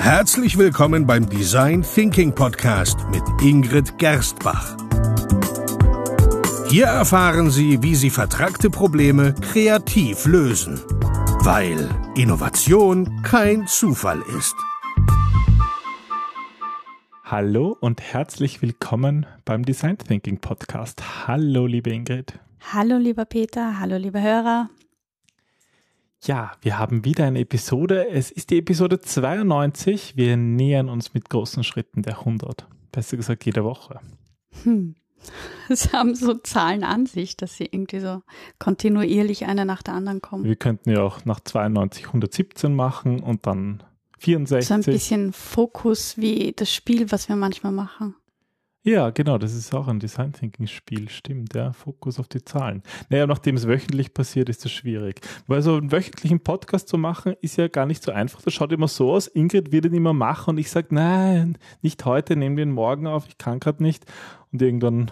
Herzlich willkommen beim Design Thinking Podcast mit Ingrid Gerstbach. Hier erfahren Sie, wie Sie vertragte Probleme kreativ lösen, weil Innovation kein Zufall ist. Hallo und herzlich willkommen beim Design Thinking Podcast. Hallo, liebe Ingrid. Hallo, lieber Peter. Hallo, liebe Hörer. Ja, wir haben wieder eine Episode. Es ist die Episode 92. Wir nähern uns mit großen Schritten der 100. Besser gesagt, jede Woche. Hm. Es haben so Zahlen an sich, dass sie irgendwie so kontinuierlich eine nach der anderen kommen. Wir könnten ja auch nach 92 117 machen und dann 64. So ein bisschen Fokus wie das Spiel, was wir manchmal machen. Ja, genau, das ist auch ein Design Thinking Spiel, stimmt, ja, Fokus auf die Zahlen. Naja, nachdem es wöchentlich passiert, ist das schwierig. Weil so einen wöchentlichen Podcast zu machen, ist ja gar nicht so einfach. Das schaut immer so aus, Ingrid wird ihn immer machen und ich sage, nein, nicht heute, nehmen wir ihn morgen auf, ich kann gerade nicht. Und irgendwann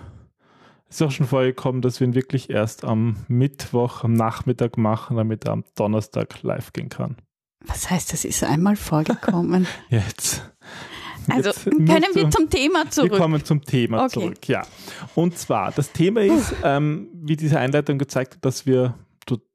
ist auch schon vorgekommen, dass wir ihn wirklich erst am Mittwoch, am Nachmittag machen, damit er am Donnerstag live gehen kann. Was heißt, das ist einmal vorgekommen? Jetzt. Also können wir zum Thema zurück. Wir kommen zum Thema Okay. zurück, ja. Und zwar, das Thema ist, ähm, wie diese Einleitung gezeigt hat, dass wir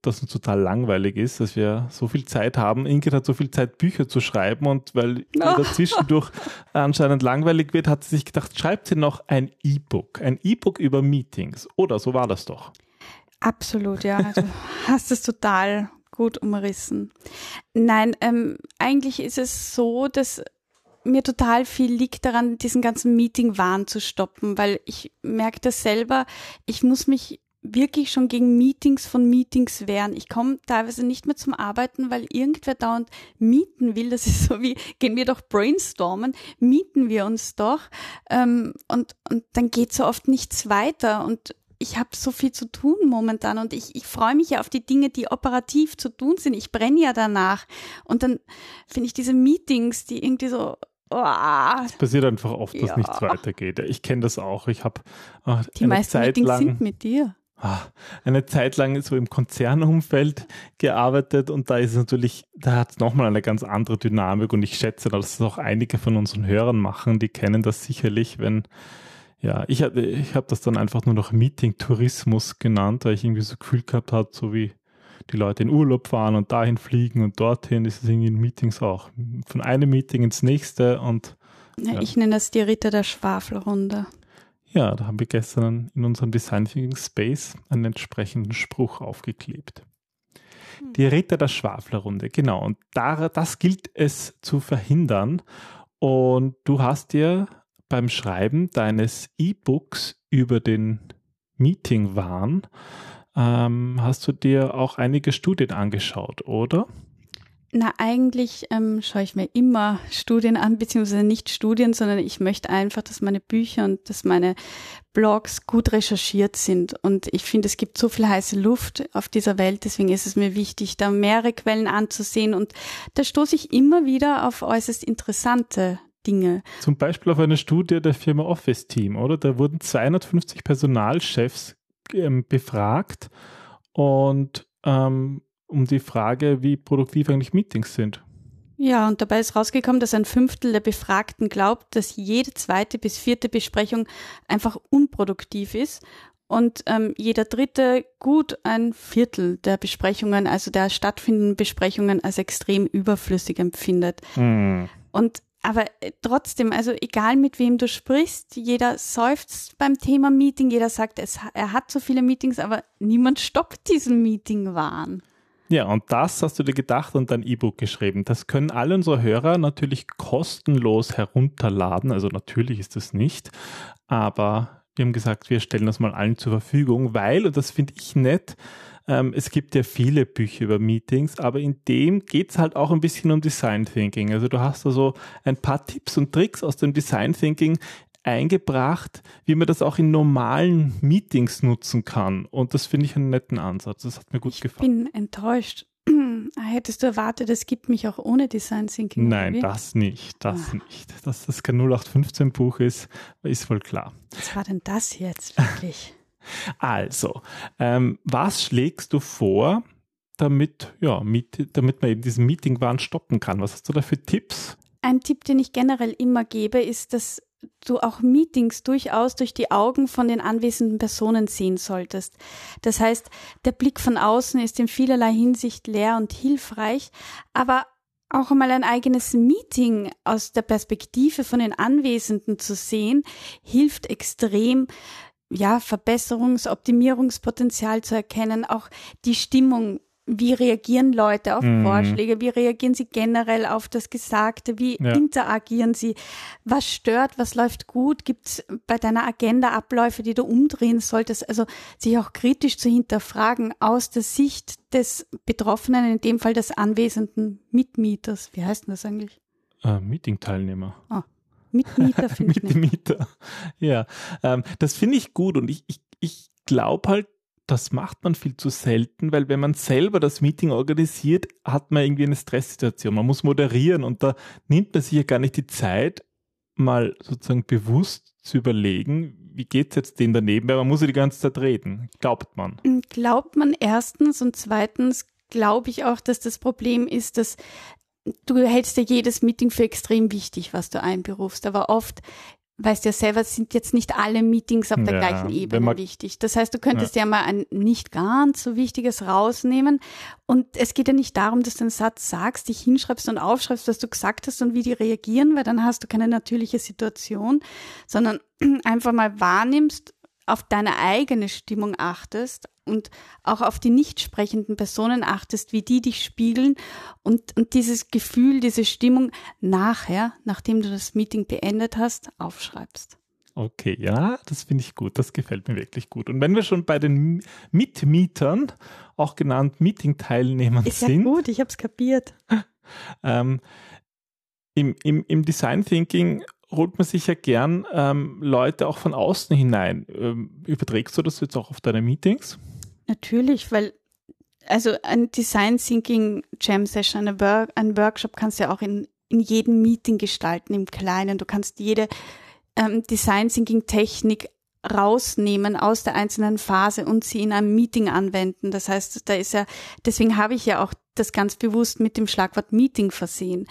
dass uns total langweilig ist, dass wir so viel Zeit haben. Ingrid hat so viel Zeit, Bücher zu schreiben und weil ihr dazwischendurch anscheinend langweilig wird, hat sie sich gedacht, schreibt sie noch ein E-Book. Ein E-Book über Meetings. Oder so war das doch. Absolut, ja. Du hast es total gut umrissen. Nein, ähm, eigentlich ist es so, dass mir total viel liegt daran, diesen ganzen Meeting-Wahn zu stoppen, weil ich merke das selber, ich muss mich wirklich schon gegen Meetings von Meetings wehren. Ich komme teilweise nicht mehr zum Arbeiten, weil irgendwer dauernd mieten will. Das ist so wie, gehen wir doch brainstormen, mieten wir uns doch. Ähm, und, und dann geht so oft nichts weiter. Und ich habe so viel zu tun momentan und ich, ich freue mich ja auf die Dinge, die operativ zu tun sind. Ich brenne ja danach. Und dann finde ich diese Meetings, die irgendwie so, oh, Es passiert einfach oft, dass Ja. nichts weitergeht. Ich kenne das auch. Ich habe äh, die eine meisten Zeit Meetings lang sind mit dir. ah, eine Zeit lang so im Konzernumfeld gearbeitet und da ist es natürlich, da hat es nochmal eine ganz andere Dynamik und ich schätze, dass das auch einige von unseren Hörern machen, die kennen das sicherlich, wenn ja, ich, ich habe das dann einfach nur noch Meeting-Tourismus genannt, weil ich irgendwie so Gefühl gehabt habe, so wie die Leute in Urlaub fahren und dahin fliegen und dorthin ist es irgendwie in Meetings auch. Von einem Meeting ins nächste und Ja, Ja. Ich nenne das die Ritter der Schwafelrunde. Ja, da haben wir gestern in unserem Design Thinking Space einen entsprechenden Spruch aufgeklebt. Die Ritter der Schwaflerrunde, genau. Und da, das gilt es zu verhindern. Und du hast dir beim Schreiben deines E-Books über den Meeting-Wahn, ähm, hast du dir auch einige Studien angeschaut, oder? Na, eigentlich ähm, schaue ich mir immer Studien an, beziehungsweise nicht Studien, sondern ich möchte einfach, dass meine Bücher und dass meine Blogs gut recherchiert sind. Und ich finde, es gibt so viel heiße Luft auf dieser Welt, deswegen ist es mir wichtig, da mehrere Quellen anzusehen. Und da stoße ich immer wieder auf äußerst interessante Dinge. Zum Beispiel auf eine Studie der Firma Office Team, oder? Da wurden 250 Personalchefs befragt und ähm, um die Frage, wie produktiv eigentlich Meetings sind. Ja, und dabei ist rausgekommen, dass ein Fünftel der Befragten glaubt, dass jede zweite bis vierte Besprechung einfach unproduktiv ist und ähm, jeder dritte gut ein Viertel der Besprechungen, also der stattfindenden Besprechungen, als extrem überflüssig empfindet. Hm. Und aber äh, trotzdem, also egal mit wem du sprichst, jeder seufzt beim Thema Meeting, jeder sagt, es, er hat so viele Meetings, aber niemand stoppt diesen Meeting-Wahn. Ja, und das hast du dir gedacht und dein E-Book geschrieben. Das können alle unsere Hörer natürlich kostenlos herunterladen. Also natürlich ist das nicht, aber wir haben gesagt, wir stellen das mal allen zur Verfügung, weil, und das finde ich nett, ähm, es gibt ja viele Bücher über Meetings, aber in dem geht es halt auch ein bisschen um Design Thinking. Also du hast da so ein paar Tipps und Tricks aus dem Design Thinking eingebracht, wie man das auch in normalen Meetings nutzen kann. Und das finde ich einen netten Ansatz. Das hat mir gut ich gefallen. bin enttäuscht. Hättest du erwartet, es gibt mich auch ohne Design Thinking? Nein, das nicht, das Ah. nicht. Dass das kein 0815-Buch ist, ist wohl klar. Was war denn das jetzt wirklich? Also, ähm, was schlägst du vor, damit, ja, mit, damit man eben diesen Meeting-Wahn stoppen kann? Was hast du da für Tipps? ein Tipp, den ich generell immer gebe, ist, dass du auch Meetings durchaus durch die Augen von den anwesenden Personen sehen solltest. Das heißt, der Blick von außen ist in vielerlei Hinsicht leer und hilfreich, aber auch einmal ein eigenes Meeting aus der Perspektive von den Anwesenden zu sehen, hilft extrem, ja, Verbesserungs-, Optimierungspotenzial zu erkennen, auch die Stimmung wie reagieren Leute auf mhm. Vorschläge? Wie reagieren sie generell auf das Gesagte? Wie ja. interagieren sie? Was stört? Was läuft gut? Gibt es bei deiner Agenda Abläufe, die du umdrehen solltest? Also sich auch kritisch zu hinterfragen aus der Sicht des Betroffenen, in dem Fall des anwesenden Mitmieters. Wie heißt denn das eigentlich? Äh, Meeting-Teilnehmer. Ah. Mitmieter finde ich. Mitmieter. Ja, ähm, das finde ich gut und ich, ich, ich glaube halt, das macht man viel zu selten, weil wenn man selber das Meeting organisiert, hat man irgendwie eine Stresssituation. Man muss moderieren und da nimmt man sich ja gar nicht die Zeit, mal sozusagen bewusst zu überlegen, wie geht's jetzt denen daneben, weil man muss ja die ganze Zeit reden. Glaubt man. Glaubt man erstens und zweitens glaube ich auch, dass das Problem ist, dass du hältst ja jedes Meeting für extrem wichtig, was du einberufst, aber oft weißt ja selber, sind jetzt nicht alle Meetings auf der ja, gleichen Ebene wichtig. Das heißt, du könntest ja. ja. mal ein nicht ganz so wichtiges rausnehmen. Und es geht ja nicht darum, dass du einen Satz sagst, dich hinschreibst und aufschreibst, was du gesagt hast und wie die reagieren, weil dann hast du keine natürliche Situation, sondern einfach mal wahrnimmst, auf deine eigene Stimmung achtest und auch auf die nicht sprechenden Personen achtest, wie die dich spiegeln und, und dieses Gefühl, diese Stimmung nachher, nachdem du das Meeting beendet hast, aufschreibst. Okay, ja, das finde ich gut. Das gefällt mir wirklich gut. Und wenn wir schon bei den Mitmietern, auch genannt Meeting-Teilnehmern sind. Ist ja gut, ich habe es kapiert. Ähm, im, im, Im Design Thinking holt man sich ja gern ähm, Leute auch von außen hinein. Ähm, überträgst du das jetzt auch auf deine Meetings? Natürlich, weil also ein Design Thinking Jam Session, eine Work, ein Workshop kannst du ja auch in, in jedem Meeting gestalten, im Kleinen. Du kannst jede ähm, Design Thinking Technik rausnehmen aus der einzelnen Phase und sie in einem Meeting anwenden. Das heißt, da ist ja, deswegen habe ich ja auch das ganz bewusst mit dem Schlagwort Meeting versehen.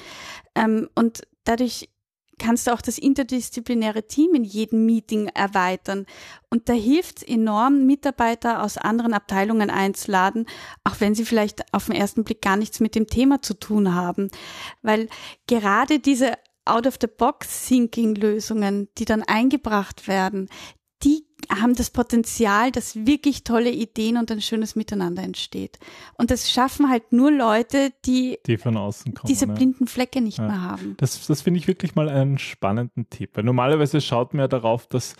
Ähm, und dadurch kannst du auch das interdisziplinäre Team in jedem Meeting erweitern. Und da hilft es enorm, Mitarbeiter aus anderen Abteilungen einzuladen, auch wenn sie vielleicht auf den ersten Blick gar nichts mit dem Thema zu tun haben. Weil gerade diese Out-of-the-Box-Thinking-Lösungen, die dann eingebracht werden, haben das Potenzial, dass wirklich tolle Ideen und ein schönes Miteinander entsteht. Und das schaffen halt nur Leute, die, die von außen kommen, diese blinden Flecke nicht ja. mehr haben. Das, das finde ich wirklich mal einen spannenden Tipp. Weil normalerweise schaut man ja darauf, dass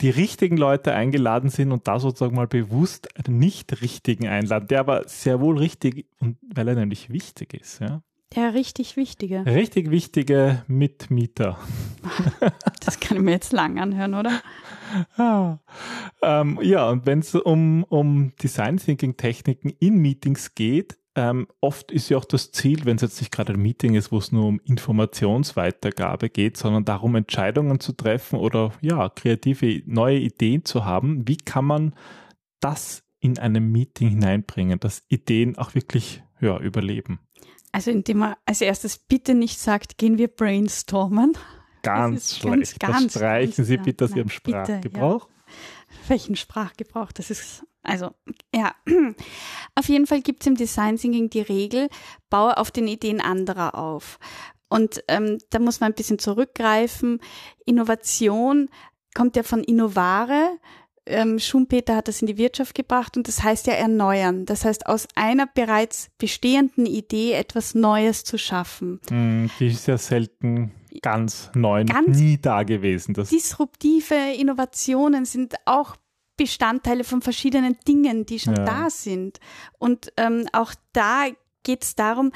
die richtigen Leute eingeladen sind und da sozusagen mal bewusst einen nicht richtigen einladen, der aber sehr wohl richtig und weil er nämlich wichtig ist, ja. Der richtig wichtige. Richtig wichtige Mitmieter. Das kann ich mir jetzt lang anhören, oder? Ah, ähm, ja, und wenn es um, um Design Thinking Techniken in Meetings geht, ähm, oft ist ja auch das Ziel, wenn es jetzt nicht gerade ein Meeting ist, wo es nur um Informationsweitergabe geht, sondern darum, Entscheidungen zu treffen oder ja, kreative neue Ideen zu haben. Wie kann man das in einem Meeting hineinbringen, dass Ideen auch wirklich ja, überleben? Also indem man als erstes bitte nicht sagt, gehen wir brainstormen. Ganz schlecht. Ganz, ganz streichen Sie bitte aus Ihrem Sprachgebrauch. Bitte, ja. Welchen Sprachgebrauch? Das ist, also, ja. Auf jeden Fall gibt es im Design Thinking die Regel, baue auf den Ideen anderer auf. Und ähm, da muss man ein bisschen zurückgreifen. Innovation kommt ja von Innovare, ähm, Schumpeter hat das in die Wirtschaft gebracht und das heißt ja erneuern. Das heißt, aus einer bereits bestehenden Idee etwas Neues zu schaffen. Mm, die ist ja selten ganz neu, ganz nie da gewesen. Das disruptive Innovationen sind auch Bestandteile von verschiedenen Dingen, die schon ja. da sind. Und ähm, auch da geht es darum,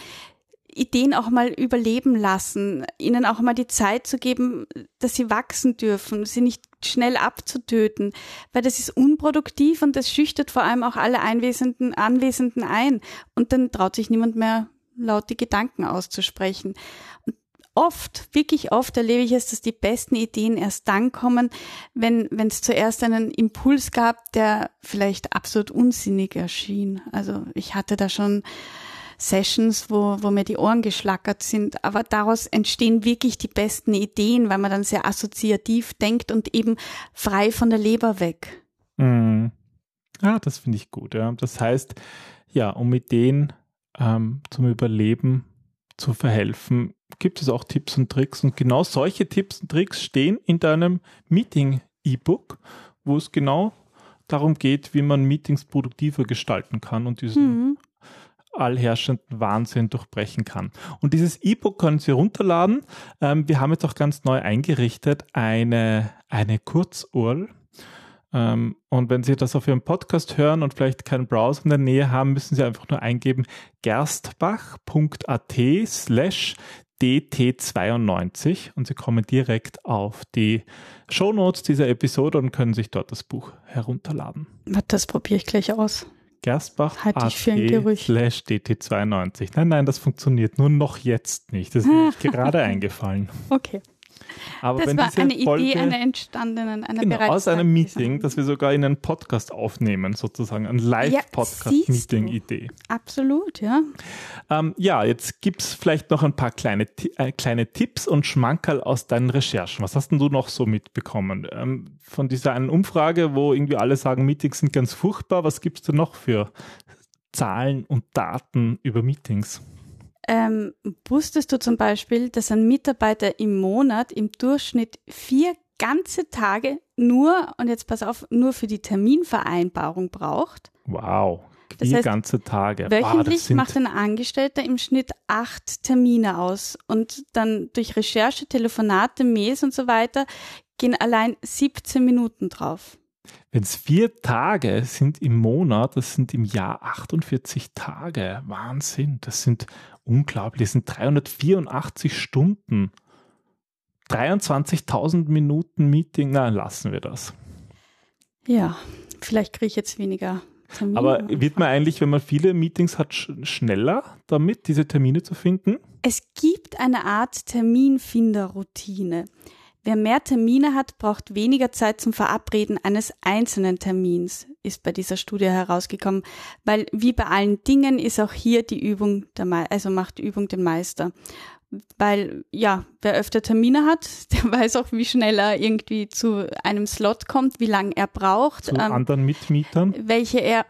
Ideen auch mal überleben lassen, ihnen auch mal die Zeit zu geben, dass sie wachsen dürfen, sie nicht schnell abzutöten, weil das ist unproduktiv und das schüchtert vor allem auch alle Anwesenden, Anwesenden ein und dann traut sich niemand mehr laut die Gedanken auszusprechen. Und oft, wirklich oft erlebe ich es, dass die besten Ideen erst dann kommen, wenn wenn es zuerst einen Impuls gab, der vielleicht absolut unsinnig erschien. Also ich hatte da schon Sessions, wo, wo mir die Ohren geschlackert sind. Aber daraus entstehen wirklich die besten Ideen, weil man dann sehr assoziativ denkt und eben frei von der Leber weg. Mhm. Ja, das finde ich gut. Ja. Das heißt, ja, um Ideen ähm, zum Überleben zu verhelfen, gibt es auch Tipps und Tricks. Und genau solche Tipps und Tricks stehen in deinem Meeting-E-Book, wo es genau darum geht, wie man Meetings produktiver gestalten kann und diesen mhm. Allherrschenden Wahnsinn durchbrechen kann. Und dieses E-Book können Sie runterladen. Ähm, wir haben jetzt auch ganz neu eingerichtet eine, eine Kurzurl ähm, und wenn Sie das auf Ihrem Podcast hören und vielleicht keinen Browser in der Nähe haben, müssen Sie einfach nur eingeben gerstbach.at slash DT92 und Sie kommen direkt auf die Shownotes dieser Episode und können sich dort das Buch herunterladen. Das probiere ich gleich aus. Gerstbach slash DT92. Nein, nein, das funktioniert nur noch jetzt nicht. Das ist mir gerade eingefallen. Okay. Aber das wenn war diese eine Folge, Idee einer entstandenen, einer genau, aus einem Meeting, das wir sogar in einen Podcast aufnehmen, sozusagen, ein. Live-Podcast-Meeting-Idee. Absolut, ja. Ähm, ja, jetzt gibt's vielleicht noch ein paar kleine, äh, kleine Tipps und Schmankerl aus deinen Recherchen. Was hast denn du noch so mitbekommen? Ähm, von dieser einen Umfrage, wo irgendwie alle sagen, Meetings sind ganz furchtbar, was gibst du noch für Zahlen und Daten über Meetings? Ähm, wusstest du zum Beispiel, dass ein Mitarbeiter im Monat im Durchschnitt vier ganze Tage nur, und jetzt pass auf, nur für die Terminvereinbarung braucht? Wow, Das vier heißt, ganze Tage. Wow, Wöchentlich sind, macht ein Angestellter im Schnitt acht Termine aus und dann durch Recherche, Telefonate, Mails und so weiter gehen allein 17 Minuten drauf. Wenn es vier Tage sind im Monat, das sind im Jahr 48 Tage. Wahnsinn. Das sind unglaublich. Das sind 384 Stunden. 23.000 Minuten Meeting. Na, lassen wir das. Ja, vielleicht kriege ich jetzt weniger Termine. Aber wird man eigentlich, wenn man viele Meetings hat, sch schneller damit, diese Termine zu finden? Es gibt eine Art Terminfinderroutine. Wer mehr Termine hat, braucht weniger Zeit zum Verabreden eines einzelnen Termins, ist bei dieser Studie herausgekommen. Weil wie bei allen Dingen ist auch hier die Übung, der also macht die Übung den Meister. Weil, ja, wer öfter Termine hat, der weiß auch, wie schnell er irgendwie zu einem Slot kommt, wie lange er braucht, Zu ähm, anderen Mitmietern? welche er,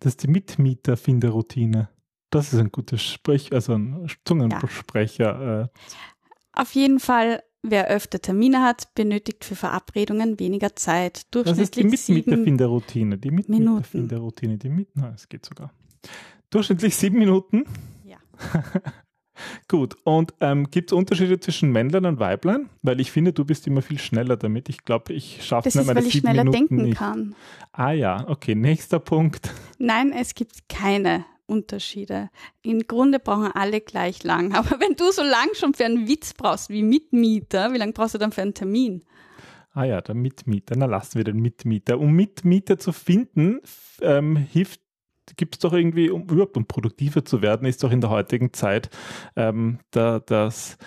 Das ist die Mitmieterfinderroutine. Das ist ein gutes Sprech, also ein Zungensprecher. Äh, Auf jeden Fall, wer öfter Termine hat, benötigt für Verabredungen weniger Zeit. Das ist die Durchschnittlich Mitmieterfinderroutine. Die Mitmieterfinderroutine, die mit, na, es geht sogar. Durchschnittlich sieben Minuten. Ja. Gut, und ähm, gibt es Unterschiede zwischen Männlein und Weiblein? Weil ich finde, du bist immer viel schneller damit. Ich glaube, ich schaffe Das mir ist, meine weil ich schneller Minuten denken nicht. kann. Ah ja, okay, nächster Punkt. Nein, es gibt keine Unterschiede. Im Grunde brauchen alle gleich lang. Aber wenn du so lang schon für einen Witz brauchst wie Mitmieter, wie lange brauchst du dann für einen Termin? Ah ja, der Mitmieter. Na, lassen wir den Mitmieter. Um Mitmieter zu finden, ähm, hilft gibt es doch irgendwie, um überhaupt um produktiver zu werden, ist doch in der heutigen Zeit ähm, da, das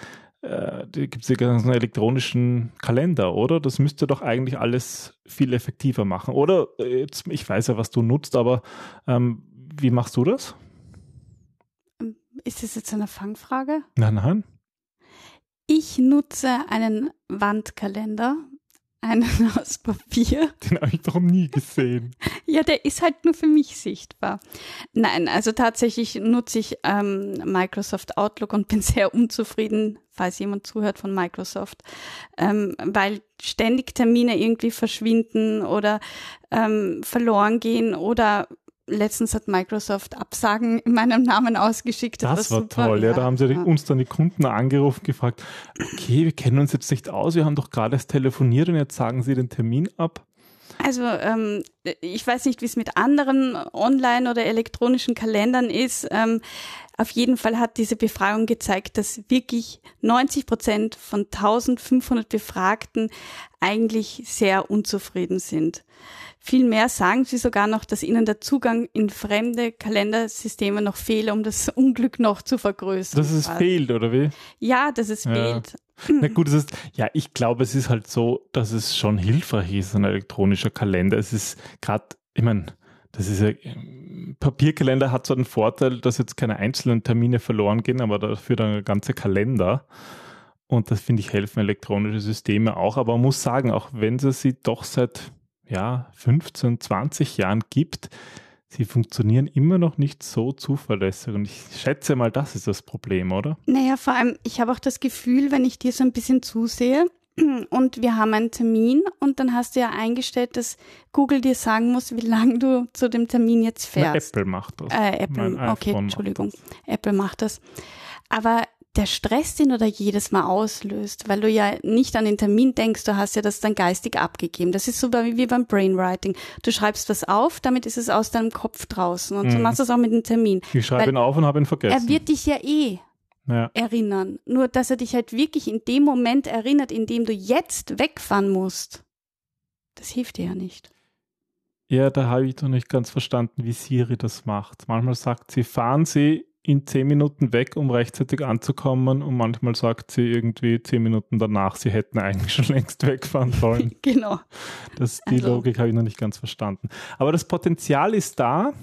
äh, gibt es die ganzen elektronischen Kalender, oder? Das müsste doch eigentlich alles viel effektiver machen. Oder äh, ich weiß ja, was du nutzt, aber ähm, wie machst du das? Ist das jetzt eine Fangfrage? Nein, nein. Ich nutze einen Wandkalender, einen aus Papier. Den habe ich doch nie gesehen. Ja, der ist halt nur für mich sichtbar. Nein, also tatsächlich nutze ich ähm, Microsoft Outlook und bin sehr unzufrieden, falls jemand zuhört von Microsoft, ähm, weil ständig Termine irgendwie verschwinden oder ähm, verloren gehen oder letztens hat Microsoft Absagen in meinem Namen ausgeschickt. Das war super. toll, ja. Da haben sie ja. uns dann die Kunden angerufen, gefragt, okay, wir kennen uns jetzt nicht aus, wir haben doch gerade erst telefoniert und jetzt sagen sie den Termin ab. Also ähm, ich weiß nicht, wie es mit anderen online- oder elektronischen Kalendern ist. Ähm, auf jeden Fall hat diese Befragung gezeigt, dass wirklich 90 Prozent von 1500 Befragten eigentlich sehr unzufrieden sind. Vielmehr sagen sie sogar noch, dass ihnen der Zugang in fremde Kalendersysteme noch fehle, um das Unglück noch zu vergrößern. Dass es fehlt, oder wie? Ja, dass es Ja. fehlt. Na gut, es ist, ja, ich glaube, es ist halt so, dass es schon hilfreich ist, ein elektronischer Kalender. Es ist gerade, ich meine, das ist ja, Papierkalender hat so einen Vorteil, dass jetzt keine einzelnen Termine verloren gehen, aber dafür dann ein ganzer Kalender. Und das finde ich helfen elektronische Systeme auch. Aber man muss sagen, auch wenn es sie doch seit ja, 15, 20 Jahren gibt, sie funktionieren immer noch nicht so zuverlässig. Und ich schätze mal, das ist das Problem, oder? Naja, vor allem, ich habe auch das Gefühl, wenn ich dir so ein bisschen zusehe, und wir haben einen Termin und dann hast du ja eingestellt, dass Google dir sagen muss, wie lange du zu dem Termin jetzt fährst. Na, Apple macht das. Äh, Apple, okay, Entschuldigung. Apple macht das. Aber der Stress, den du da jedes Mal auslöst, weil du ja nicht an den Termin denkst, du hast ja das dann geistig abgegeben. Das ist so wie beim Brainwriting. Du schreibst was auf, damit ist es aus deinem Kopf draußen und mhm. so machst du es auch mit dem Termin. Ich schreibe ihn auf und habe ihn vergessen. Er wird dich ja eh ja. erinnern. Nur, dass er dich halt wirklich in dem Moment erinnert, in dem du jetzt wegfahren musst. Das hilft dir ja nicht. Ja, da habe ich noch nicht ganz verstanden, wie Siri das macht. Manchmal sagt sie, fahren Sie in zehn Minuten weg, um rechtzeitig anzukommen und manchmal sagt sie irgendwie zehn Minuten danach, sie hätten eigentlich schon längst wegfahren sollen. genau. Das, die also. Logik habe ich noch nicht ganz verstanden. Aber das Potenzial ist da.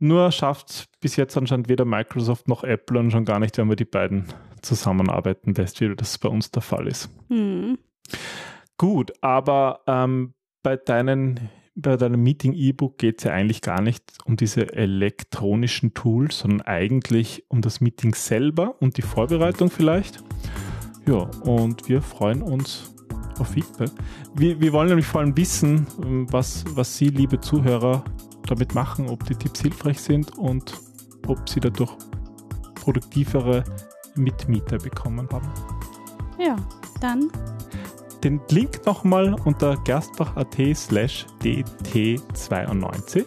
Nur schafft bis jetzt anscheinend weder Microsoft noch Apple und schon gar nicht, wenn man die beiden zusammenarbeiten lässt, wie das bei uns der Fall ist. Hm. Gut, aber ähm, bei deinen bei deinem Meeting-E-Book geht es ja eigentlich gar nicht um diese elektronischen Tools, sondern eigentlich um das Meeting selber und die Vorbereitung vielleicht. Ja, und wir freuen uns auf Feedback. Wir, wir wollen nämlich vor allem wissen, was, was Sie, liebe Zuhörer, damit machen, ob die Tipps hilfreich sind und ob Sie dadurch produktivere Mitmieter bekommen haben. Ja, dann den Link nochmal unter gerstbach.at slash dt92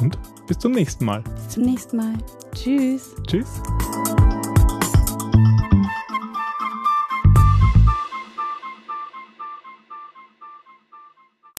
und bis zum nächsten Mal. Bis zum nächsten Mal. Tschüss. Tschüss.